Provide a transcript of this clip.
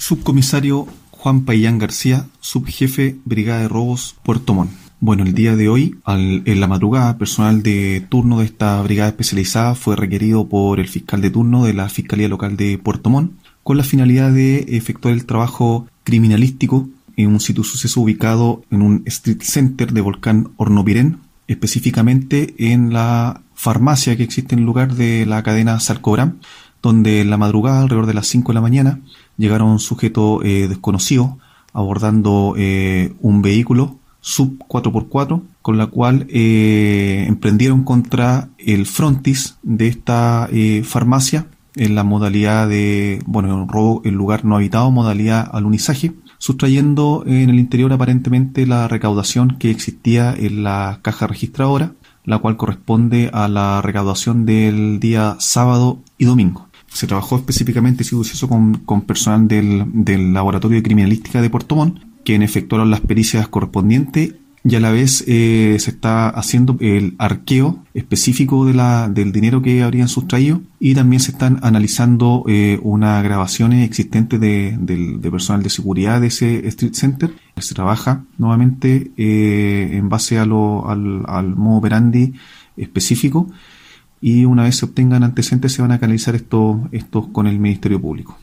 Subcomisario Juan Payán García, subjefe Brigada de Robos Puerto Montt. Bueno, el día de hoy, en la madrugada, personal de turno de esta brigada especializada fue requerido por el fiscal de turno de la Fiscalía Local de Puerto Montt con la finalidad de efectuar el trabajo criminalístico en un sitio suceso ubicado en un street center de Volcán Hornopirén, específicamente en la farmacia que existe en el lugar de la cadena Sarcobram, donde en la madrugada, alrededor de las 5 de la mañana, llegaron sujetos eh, desconocidos abordando eh, un vehículo sub 4x4 con la cual eh, emprendieron contra el frontis de esta farmacia en la modalidad de, bueno, robo en lugar no habitado, modalidad alunizaje, sustrayendo en el interior aparentemente la recaudación que existía en la caja registradora, la cual corresponde a la recaudación del día sábado y domingo. Se trabajó específicamente suceso con, con personal del, del, Laboratorio de Criminalística de Puerto Montt, quien efectuaron las pericias correspondientes y a la vez eh, se está haciendo el arqueo específico de la, del dinero que habrían sustraído y también se están analizando eh, unas grabaciones existentes de, de, personal de seguridad de ese Street Center. Se trabaja nuevamente eh, en base a lo, al, al modo operandi específico y una vez se obtengan antecedentes se van a canalizar estos, estos con el Ministerio Público.